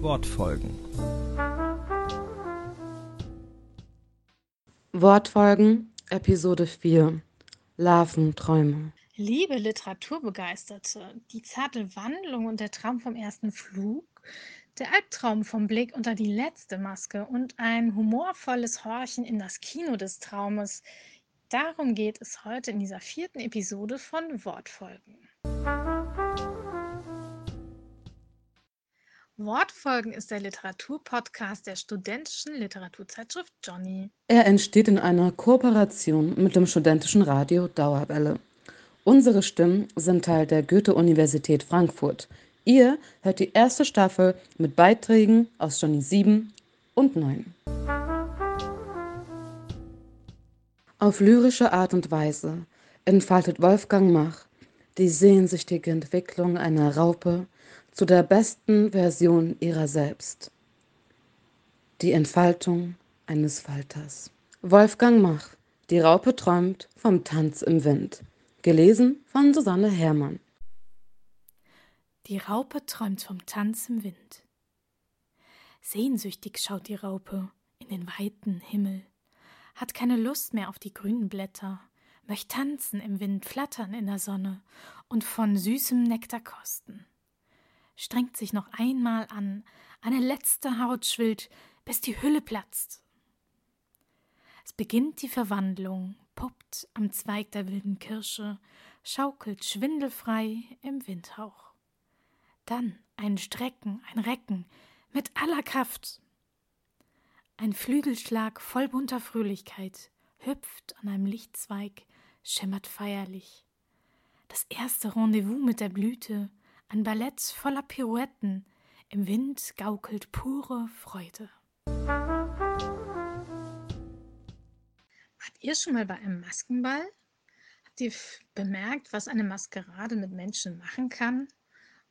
Wortfolgen. Wortfolgen, Episode 4. Larventräume. Liebe Literaturbegeisterte, die zarte Wandlung und der Traum vom ersten Flug, der Albtraum vom Blick unter die letzte Maske und ein humorvolles Horchen in das Kino des Traumes. Darum geht es heute in dieser vierten Episode von Wortfolgen. Wortfolgen ist der Literaturpodcast der studentischen Literaturzeitschrift Johnny. Er entsteht in einer Kooperation mit dem studentischen Radio Dauerwelle. Unsere Stimmen sind Teil der Goethe-Universität Frankfurt. Ihr hört die erste Staffel mit Beiträgen aus Johnny 7 und 9. Auf lyrische Art und Weise entfaltet Wolfgang Mach die sehnsüchtige Entwicklung einer Raupe zu der besten Version ihrer selbst. Die Entfaltung eines Falters. Wolfgang Mach Die Raupe träumt vom Tanz im Wind. Gelesen von Susanne Herrmann. Die Raupe träumt vom Tanz im Wind. Sehnsüchtig schaut die Raupe in den weiten Himmel, hat keine Lust mehr auf die grünen Blätter, möchte tanzen im Wind, flattern in der Sonne und von süßem Nektar kosten. Strengt sich noch einmal an, eine letzte Haut schwillt, bis die Hülle platzt. Es beginnt die Verwandlung, poppt am Zweig der wilden Kirsche, schaukelt schwindelfrei im Windhauch. Dann ein Strecken, ein Recken mit aller Kraft. Ein Flügelschlag voll bunter Fröhlichkeit hüpft an einem Lichtzweig, schimmert feierlich. Das erste Rendezvous mit der Blüte, ein Ballett voller Pirouetten, im Wind gaukelt pure Freude. Wart ihr schon mal bei einem Maskenball? Habt ihr bemerkt, was eine Maskerade mit Menschen machen kann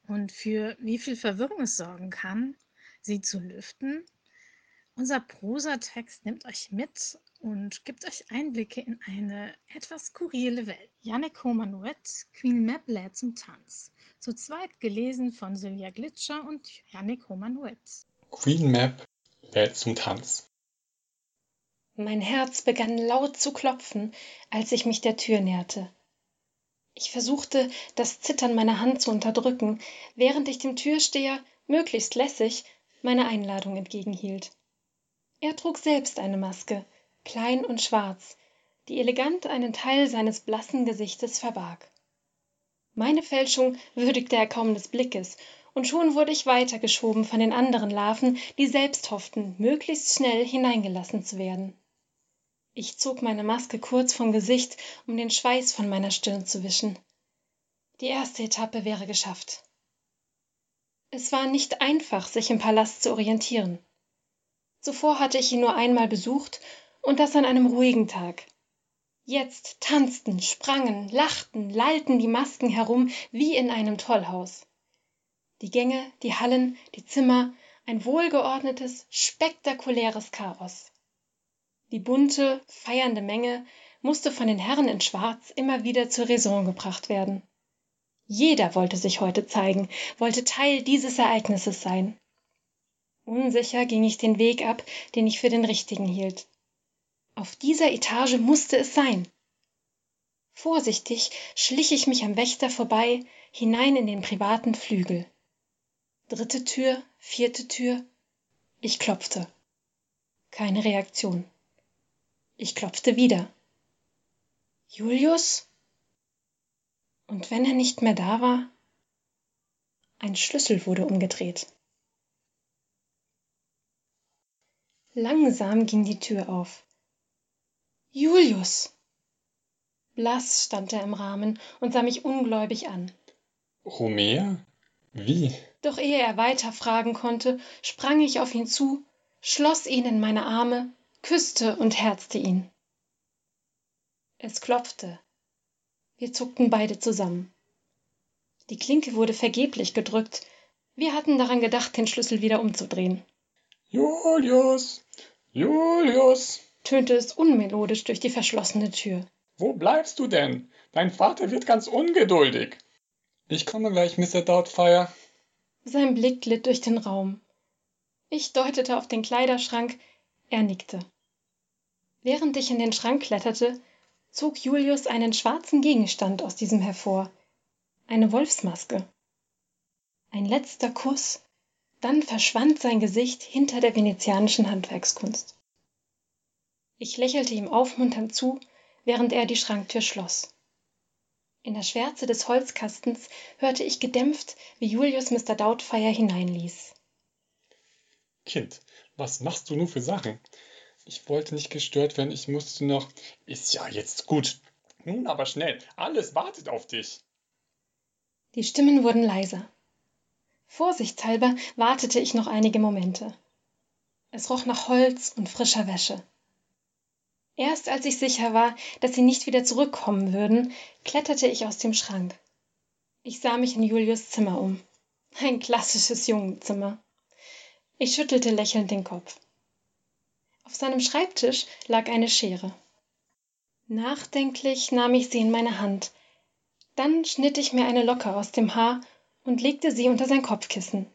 und für wie viel Verwirrung es sorgen kann, sie zu lüften? Unser Prosatext nimmt euch mit und gibt euch Einblicke in eine etwas skurrile Welt. Yannick Homanuet, Queen Map lädt zum Tanz. Zu zweit gelesen von Silvia Glitscher und Yannick Homanuet. Queen Map lädt zum Tanz. Mein Herz begann laut zu klopfen, als ich mich der Tür näherte. Ich versuchte, das Zittern meiner Hand zu unterdrücken, während ich dem Türsteher, möglichst lässig, meine Einladung entgegenhielt. Er trug selbst eine Maske, klein und schwarz, die elegant einen Teil seines blassen Gesichtes verbarg. Meine Fälschung würdigte er kaum des Blickes, und schon wurde ich weitergeschoben von den anderen Larven, die selbst hofften, möglichst schnell hineingelassen zu werden. Ich zog meine Maske kurz vom Gesicht, um den Schweiß von meiner Stirn zu wischen. Die erste Etappe wäre geschafft. Es war nicht einfach, sich im Palast zu orientieren. Zuvor hatte ich ihn nur einmal besucht, und das an einem ruhigen Tag. Jetzt tanzten, sprangen, lachten, lallten die Masken herum wie in einem Tollhaus. Die Gänge, die Hallen, die Zimmer, ein wohlgeordnetes, spektakuläres Chaos. Die bunte, feiernde Menge musste von den Herren in Schwarz immer wieder zur Raison gebracht werden. Jeder wollte sich heute zeigen, wollte Teil dieses Ereignisses sein. Unsicher ging ich den Weg ab, den ich für den richtigen hielt. Auf dieser Etage musste es sein. Vorsichtig schlich ich mich am Wächter vorbei hinein in den privaten Flügel. Dritte Tür, vierte Tür. Ich klopfte. Keine Reaktion. Ich klopfte wieder. Julius? Und wenn er nicht mehr da war? Ein Schlüssel wurde umgedreht. Langsam ging die Tür auf. Julius! Blass stand er im Rahmen und sah mich ungläubig an. Homer? Wie? Doch ehe er weiter fragen konnte, sprang ich auf ihn zu, schloss ihn in meine Arme küsste und herzte ihn. Es klopfte. Wir zuckten beide zusammen. Die Klinke wurde vergeblich gedrückt. Wir hatten daran gedacht, den Schlüssel wieder umzudrehen. Julius! Julius! Tönte es unmelodisch durch die verschlossene Tür. Wo bleibst du denn? Dein Vater wird ganz ungeduldig. Ich komme gleich, Mr. Doubtfire. Sein Blick glitt durch den Raum. Ich deutete auf den Kleiderschrank, er nickte. Während ich in den Schrank kletterte, zog Julius einen schwarzen Gegenstand aus diesem hervor. Eine Wolfsmaske. Ein letzter Kuss, dann verschwand sein Gesicht hinter der venezianischen Handwerkskunst. Ich lächelte ihm aufmunternd zu, während er die Schranktür schloss. In der Schwärze des Holzkastens hörte ich gedämpft, wie Julius Mr. Doubtfire hineinließ. Kind, was machst du nur für Sachen? Ich wollte nicht gestört werden, ich musste noch. Ist ja jetzt gut. Nun aber schnell, alles wartet auf dich. Die Stimmen wurden leiser. Vorsichtshalber wartete ich noch einige Momente. Es roch nach Holz und frischer Wäsche. Erst als ich sicher war, dass sie nicht wieder zurückkommen würden, kletterte ich aus dem Schrank. Ich sah mich in Julius Zimmer um. Ein klassisches Jungenzimmer. Ich schüttelte lächelnd den Kopf. Auf seinem Schreibtisch lag eine Schere. Nachdenklich nahm ich sie in meine Hand. Dann schnitt ich mir eine Locke aus dem Haar und legte sie unter sein Kopfkissen.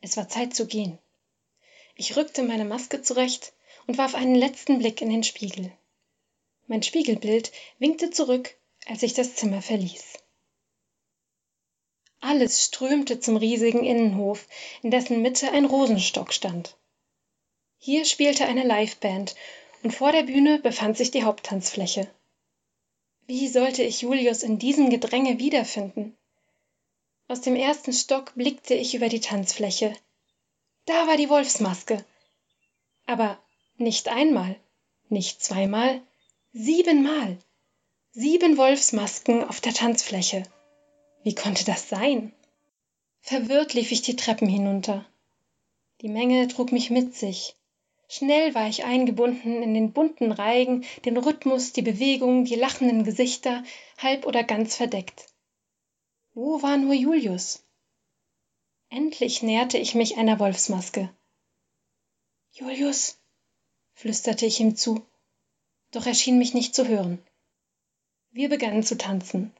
Es war Zeit zu gehen. Ich rückte meine Maske zurecht und warf einen letzten Blick in den Spiegel. Mein Spiegelbild winkte zurück, als ich das Zimmer verließ. Alles strömte zum riesigen Innenhof, in dessen Mitte ein Rosenstock stand. Hier spielte eine Liveband und vor der Bühne befand sich die Haupttanzfläche. Wie sollte ich Julius in diesem Gedränge wiederfinden? Aus dem ersten Stock blickte ich über die Tanzfläche. Da war die Wolfsmaske. Aber nicht einmal, nicht zweimal, siebenmal. Sieben Wolfsmasken auf der Tanzfläche. Wie konnte das sein? Verwirrt lief ich die Treppen hinunter. Die Menge trug mich mit sich. Schnell war ich eingebunden in den bunten Reigen, den Rhythmus, die Bewegung, die lachenden Gesichter, halb oder ganz verdeckt. Wo war nur Julius? Endlich näherte ich mich einer Wolfsmaske. Julius, flüsterte ich ihm zu, doch er schien mich nicht zu hören. Wir begannen zu tanzen.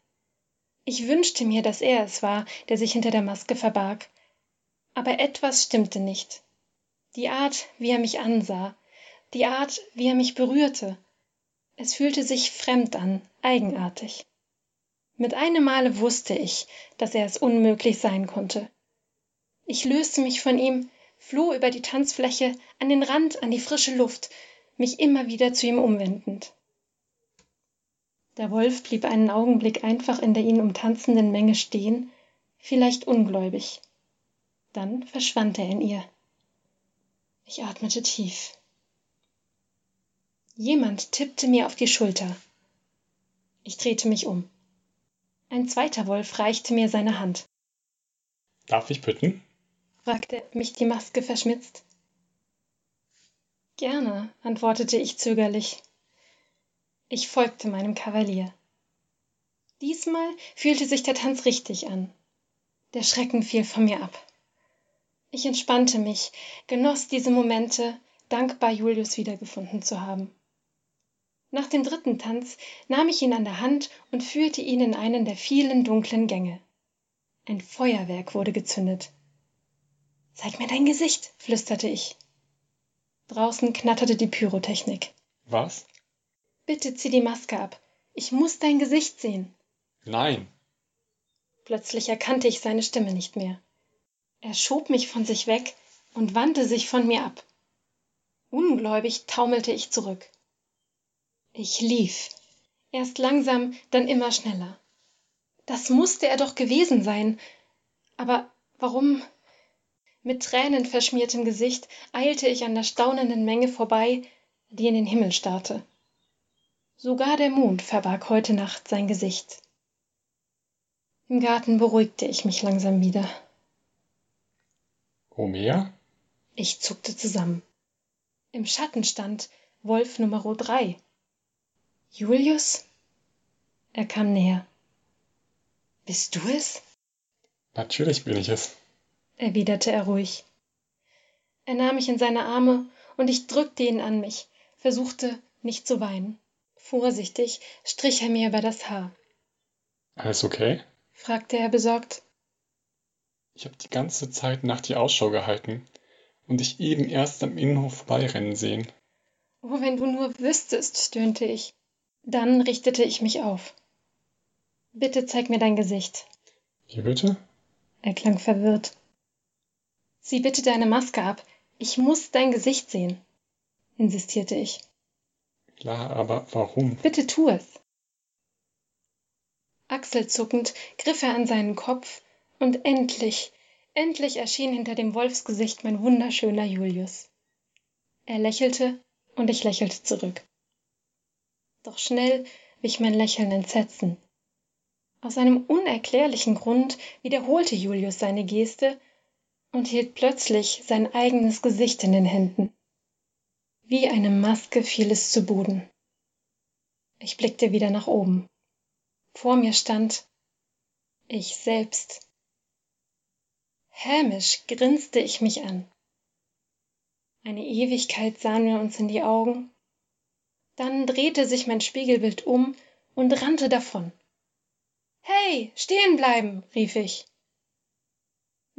Ich wünschte mir, dass er es war, der sich hinter der Maske verbarg. Aber etwas stimmte nicht. Die Art, wie er mich ansah, die Art, wie er mich berührte. Es fühlte sich fremd an, eigenartig. Mit einem Male wusste ich, dass er es unmöglich sein konnte. Ich löste mich von ihm, floh über die Tanzfläche, an den Rand, an die frische Luft, mich immer wieder zu ihm umwendend. Der Wolf blieb einen Augenblick einfach in der ihn umtanzenden Menge stehen, vielleicht ungläubig. Dann verschwand er in ihr. Ich atmete tief. Jemand tippte mir auf die Schulter. Ich drehte mich um. Ein zweiter Wolf reichte mir seine Hand. Darf ich bitten? Fragte mich die Maske verschmitzt. Gerne, antwortete ich zögerlich. Ich folgte meinem Kavalier. Diesmal fühlte sich der Tanz richtig an. Der Schrecken fiel von mir ab. Ich entspannte mich, genoss diese Momente, dankbar Julius wiedergefunden zu haben. Nach dem dritten Tanz nahm ich ihn an der Hand und führte ihn in einen der vielen dunklen Gänge. Ein Feuerwerk wurde gezündet. Zeig mir dein Gesicht, flüsterte ich. Draußen knatterte die Pyrotechnik. Was? Bitte zieh die Maske ab. Ich muss dein Gesicht sehen. Nein. Plötzlich erkannte ich seine Stimme nicht mehr. Er schob mich von sich weg und wandte sich von mir ab. Ungläubig taumelte ich zurück. Ich lief. Erst langsam, dann immer schneller. Das musste er doch gewesen sein. Aber warum? Mit Tränen verschmiertem Gesicht eilte ich an der staunenden Menge vorbei, die in den Himmel starrte. Sogar der Mond verbarg heute Nacht sein Gesicht. Im Garten beruhigte ich mich langsam wieder. Homer? Ich zuckte zusammen. Im Schatten stand Wolf Nummer drei. Julius? Er kam näher. Bist du es? Natürlich bin ich es, erwiderte er ruhig. Er nahm mich in seine Arme und ich drückte ihn an mich, versuchte nicht zu weinen. Vorsichtig strich er mir über das Haar. Alles okay? fragte er besorgt. Ich habe die ganze Zeit nach dir Ausschau gehalten. und dich eben erst am Innenhof vorbeirennen sehen. Oh, wenn du nur wüsstest, stöhnte ich. Dann richtete ich mich auf. Bitte zeig mir dein Gesicht. Wie bitte? Er klang verwirrt. Sieh bitte deine Maske ab. Ich muss dein Gesicht sehen, insistierte ich. Klar, aber warum? Bitte tu es. Achselzuckend griff er an seinen Kopf und endlich, endlich erschien hinter dem Wolfsgesicht mein wunderschöner Julius. Er lächelte und ich lächelte zurück. Doch schnell wich mein Lächeln Entsetzen. Aus einem unerklärlichen Grund wiederholte Julius seine Geste und hielt plötzlich sein eigenes Gesicht in den Händen. Wie eine Maske fiel es zu Boden. Ich blickte wieder nach oben. Vor mir stand ich selbst. Hämisch grinste ich mich an. Eine Ewigkeit sahen wir uns in die Augen. Dann drehte sich mein Spiegelbild um und rannte davon. Hey, stehen bleiben, rief ich.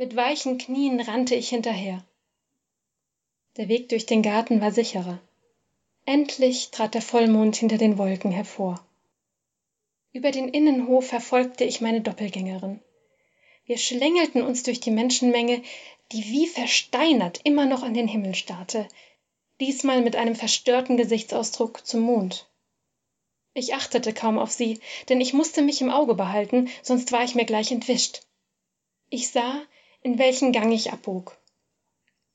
Mit weichen Knien rannte ich hinterher. Der Weg durch den Garten war sicherer. Endlich trat der Vollmond hinter den Wolken hervor. Über den Innenhof verfolgte ich meine Doppelgängerin. Wir schlängelten uns durch die Menschenmenge, die wie versteinert immer noch an den Himmel starrte, diesmal mit einem verstörten Gesichtsausdruck zum Mond. Ich achtete kaum auf sie, denn ich musste mich im Auge behalten, sonst war ich mir gleich entwischt. Ich sah, in welchen Gang ich abbog.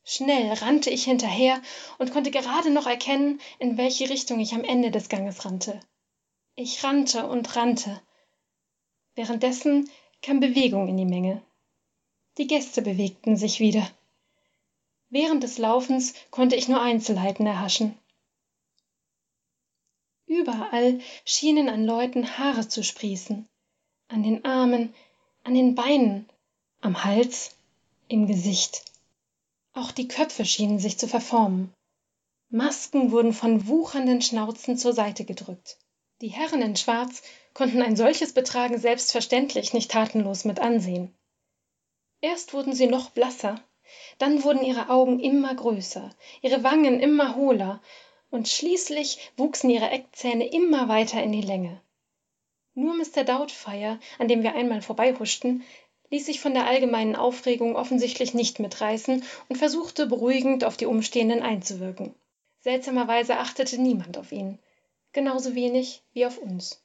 Schnell rannte ich hinterher und konnte gerade noch erkennen, in welche Richtung ich am Ende des Ganges rannte. Ich rannte und rannte. Währenddessen kam Bewegung in die Menge. Die Gäste bewegten sich wieder. Während des Laufens konnte ich nur Einzelheiten erhaschen. Überall schienen an Leuten Haare zu sprießen, an den Armen, an den Beinen, am Hals, im Gesicht. Auch die Köpfe schienen sich zu verformen. Masken wurden von wuchernden Schnauzen zur Seite gedrückt. Die Herren in Schwarz konnten ein solches Betragen selbstverständlich nicht tatenlos mit ansehen. Erst wurden sie noch blasser, dann wurden ihre Augen immer größer, ihre Wangen immer hohler, und schließlich wuchsen ihre Eckzähne immer weiter in die Länge. Nur Mr. Doubtfire, an dem wir einmal vorbeihuschten, ließ sich von der allgemeinen Aufregung offensichtlich nicht mitreißen und versuchte beruhigend auf die Umstehenden einzuwirken. Seltsamerweise achtete niemand auf ihn genauso wenig wie auf uns.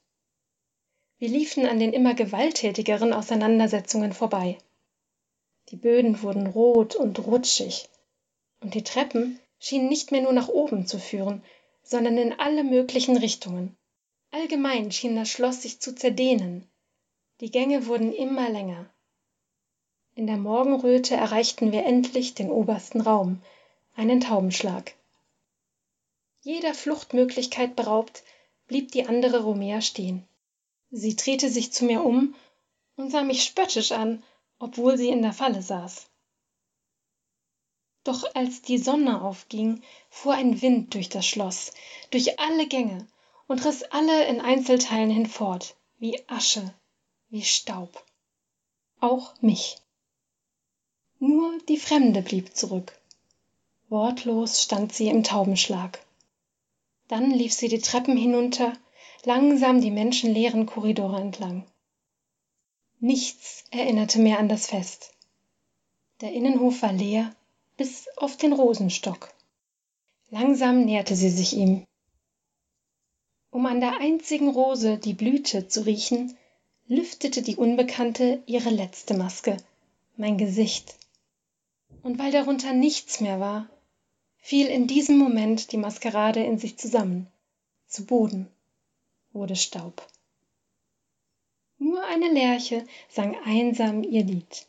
Wir liefen an den immer gewalttätigeren Auseinandersetzungen vorbei. Die Böden wurden rot und rutschig, und die Treppen schienen nicht mehr nur nach oben zu führen, sondern in alle möglichen Richtungen. Allgemein schien das Schloss sich zu zerdehnen. Die Gänge wurden immer länger. In der Morgenröte erreichten wir endlich den obersten Raum, einen Taubenschlag. Jeder Fluchtmöglichkeit beraubt, blieb die andere Romea stehen. Sie drehte sich zu mir um und sah mich spöttisch an, obwohl sie in der Falle saß. Doch als die Sonne aufging, fuhr ein Wind durch das Schloss, durch alle Gänge und riss alle in Einzelteilen hinfort, wie Asche, wie Staub. Auch mich. Nur die Fremde blieb zurück. Wortlos stand sie im Taubenschlag. Dann lief sie die Treppen hinunter, langsam die menschenleeren Korridore entlang. Nichts erinnerte mehr an das Fest. Der Innenhof war leer, bis auf den Rosenstock. Langsam näherte sie sich ihm. Um an der einzigen Rose, die blühte, zu riechen, lüftete die Unbekannte ihre letzte Maske, mein Gesicht. Und weil darunter nichts mehr war, fiel in diesem Moment die Maskerade in sich zusammen. Zu Boden wurde Staub. Nur eine Lerche sang einsam ihr Lied.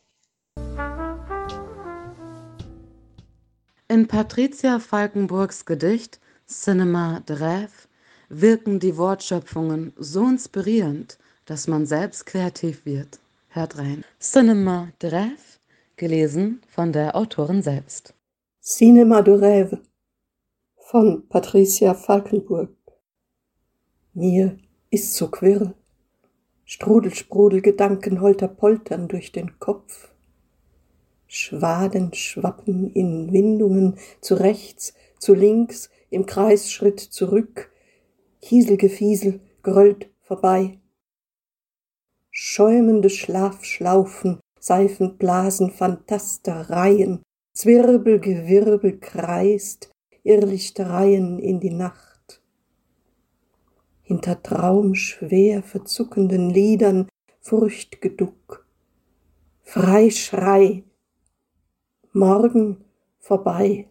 In Patricia Falkenburgs Gedicht Cinema de Rêve wirken die Wortschöpfungen so inspirierend, dass man selbst kreativ wird. Hört rein. Cinema de Rêve, gelesen von der Autorin selbst. Cinema de Rêve von Patricia Falkenburg. Mir ist so quirl, Strudel, Sprudel, Gedanken holter poltern durch den Kopf. Schwaden schwappen in Windungen zu rechts, zu links, im Kreisschritt zurück, Kieselgefiesel gröllt vorbei. Schäumende Schlafschlaufen, Seifenblasen, Phantastereien, Zwirbelgewirbel kreist, Irrlichtereien in die Nacht. Hinter traumschwer verzuckenden Lidern Furchtgeduck, Freischrei, Morgen vorbei.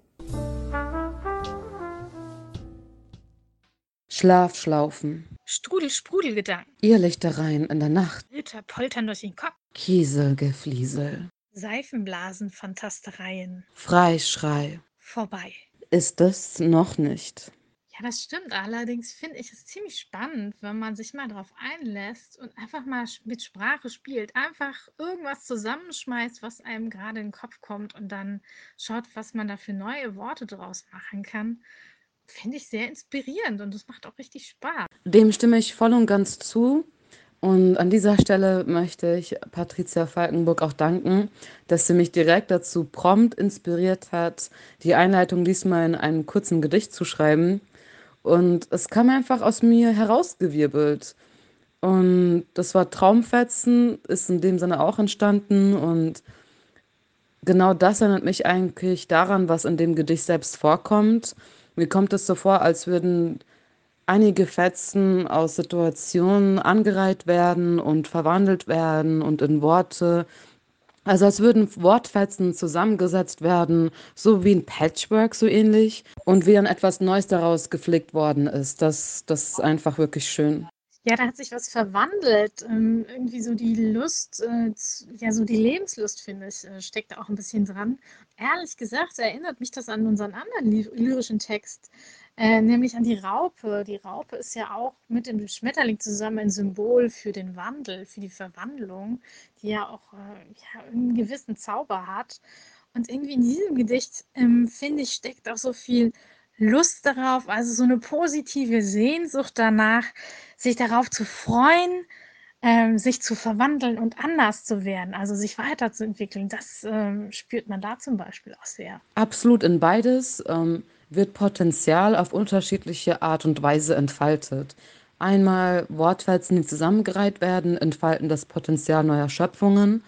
Schlafschlaufen, Strudel-Sprudelgedanken, Irrlichtereien in der Nacht, Ritter poltern durch den Kopf, Kieselgefliesel, Seifenblasen, Fantastereien, Freischrei. vorbei. Ist es noch nicht. Ja, das stimmt. Allerdings finde ich es ziemlich spannend, wenn man sich mal darauf einlässt und einfach mal mit Sprache spielt. Einfach irgendwas zusammenschmeißt, was einem gerade in den Kopf kommt und dann schaut, was man da für neue Worte draus machen kann. Finde ich sehr inspirierend und es macht auch richtig Spaß. Dem stimme ich voll und ganz zu. Und an dieser Stelle möchte ich Patricia Falkenburg auch danken, dass sie mich direkt dazu prompt inspiriert hat, die Einleitung diesmal in einem kurzen Gedicht zu schreiben. Und es kam einfach aus mir herausgewirbelt. Und das Wort Traumfetzen ist in dem Sinne auch entstanden. Und genau das erinnert mich eigentlich daran, was in dem Gedicht selbst vorkommt. Mir kommt es so vor, als würden einige Fetzen aus Situationen angereiht werden und verwandelt werden und in Worte. Also als würden Wortfetzen zusammengesetzt werden, so wie ein Patchwork so ähnlich und wie dann etwas Neues daraus geflickt worden ist. Das, das ist einfach wirklich schön. Ja, da hat sich was verwandelt. Ähm, irgendwie so die Lust, äh, ja, so die Lebenslust, finde ich, äh, steckt da auch ein bisschen dran. Ehrlich gesagt erinnert mich das an unseren anderen ly lyrischen Text, äh, nämlich an die Raupe. Die Raupe ist ja auch mit dem Schmetterling zusammen ein Symbol für den Wandel, für die Verwandlung, die ja auch äh, ja, einen gewissen Zauber hat. Und irgendwie in diesem Gedicht, ähm, finde ich, steckt auch so viel Lust darauf, also so eine positive Sehnsucht danach, sich darauf zu freuen, ähm, sich zu verwandeln und anders zu werden, also sich weiterzuentwickeln. Das ähm, spürt man da zum Beispiel auch sehr. Absolut in beides ähm, wird Potenzial auf unterschiedliche Art und Weise entfaltet. Einmal Wortfetzen, die zusammengereiht werden, entfalten das Potenzial neuer Schöpfungen.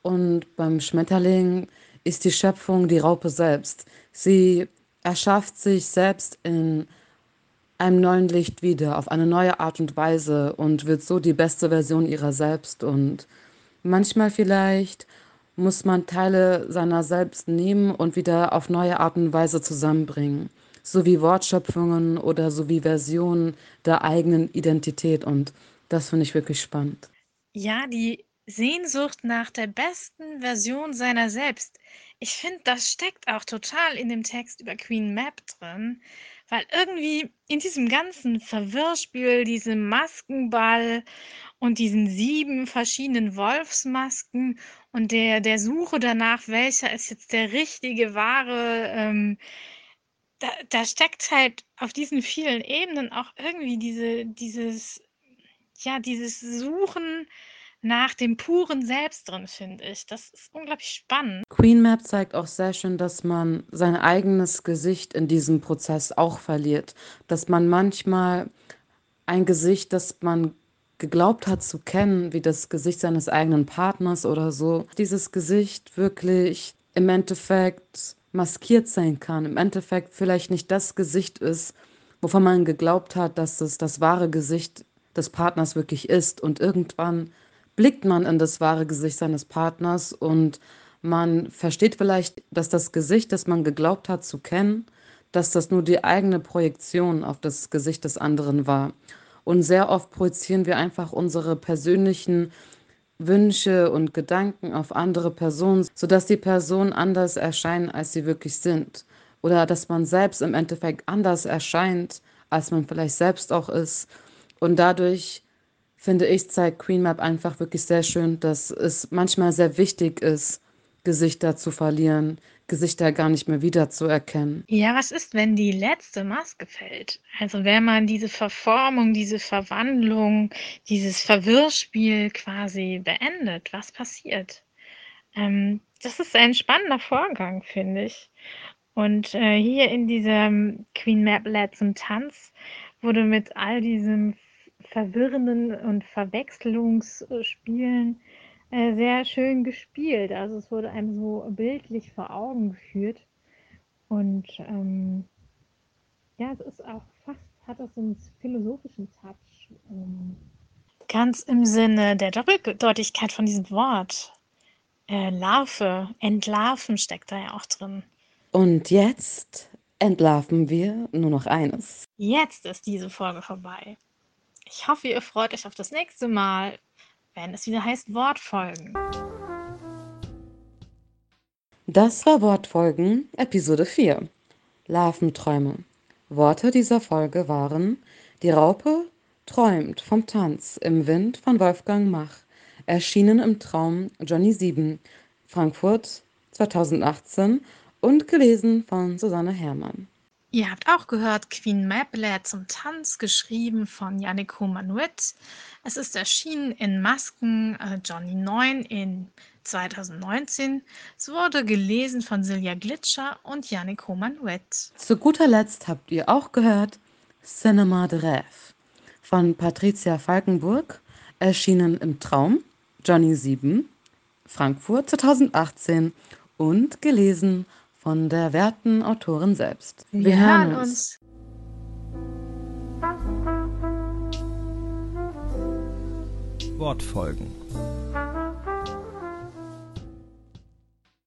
Und beim Schmetterling ist die Schöpfung die Raupe selbst. Sie erschafft sich selbst in einem neuen Licht wieder, auf eine neue Art und Weise und wird so die beste Version ihrer selbst. Und manchmal vielleicht muss man Teile seiner selbst nehmen und wieder auf neue Art und Weise zusammenbringen. So wie Wortschöpfungen oder so wie Versionen der eigenen Identität. Und das finde ich wirklich spannend. Ja, die Sehnsucht nach der besten Version seiner selbst. Ich finde, das steckt auch total in dem Text über Queen Mab drin, weil irgendwie in diesem ganzen Verwirrspiel, diesem Maskenball und diesen sieben verschiedenen Wolfsmasken und der, der Suche danach, welcher ist jetzt der richtige, wahre, ähm, da, da steckt halt auf diesen vielen Ebenen auch irgendwie diese, dieses, ja, dieses Suchen nach dem puren Selbst drin, finde ich. Das ist unglaublich spannend. Queen Map zeigt auch sehr schön, dass man sein eigenes Gesicht in diesem Prozess auch verliert. Dass man manchmal ein Gesicht, das man geglaubt hat zu kennen, wie das Gesicht seines eigenen Partners oder so, dieses Gesicht wirklich im Endeffekt maskiert sein kann, im Endeffekt vielleicht nicht das Gesicht ist, wovon man geglaubt hat, dass es das wahre Gesicht des Partners wirklich ist. Und irgendwann blickt man in das wahre Gesicht seines Partners und man versteht vielleicht, dass das Gesicht, das man geglaubt hat zu kennen, dass das nur die eigene Projektion auf das Gesicht des anderen war. Und sehr oft projizieren wir einfach unsere persönlichen Wünsche und Gedanken auf andere Personen, sodass die Personen anders erscheinen, als sie wirklich sind. Oder dass man selbst im Endeffekt anders erscheint, als man vielleicht selbst auch ist. Und dadurch, finde ich, zeigt Queen Map einfach wirklich sehr schön, dass es manchmal sehr wichtig ist, Gesichter zu verlieren, Gesichter gar nicht mehr wiederzuerkennen. Ja, was ist, wenn die letzte Maske fällt? Also wenn man diese Verformung, diese Verwandlung, dieses Verwirrspiel quasi beendet, was passiert? Ähm, das ist ein spannender Vorgang, finde ich. Und äh, hier in diesem Queen Map zum Tanz wurde mit all diesen verwirrenden und Verwechslungsspielen äh, sehr schön gespielt. Also es wurde einem so bildlich vor Augen geführt. Und ähm, ja, es ist auch fast, hat das so einen philosophischen Touch. Ähm, ganz im Sinne der Doppeldeutigkeit von diesem Wort. Äh, Larve, entlarven steckt da ja auch drin. Und jetzt entlarven wir nur noch eines. Jetzt ist diese Folge vorbei. Ich hoffe, ihr freut euch auf das nächste Mal, wenn es wieder heißt Wortfolgen. Das war Wortfolgen, Episode 4. Larventräume. Worte dieser Folge waren Die Raupe träumt vom Tanz im Wind von Wolfgang Mach, erschienen im Traum Johnny 7, Frankfurt 2018 und gelesen von Susanne Herrmann. Ihr habt auch gehört Queen Mablet zum Tanz, geschrieben von Yannick Manuet. Es ist erschienen in Masken äh, Johnny 9 in 2019. Es wurde gelesen von Silja Glitscher und Yannick Manuet. Zu guter Letzt habt ihr auch gehört Cinema de Rêve von Patricia Falkenburg, erschienen im Traum Johnny 7, Frankfurt 2018 und gelesen von der werten Autorin selbst. Wir, Wir hören uns. Wortfolgen.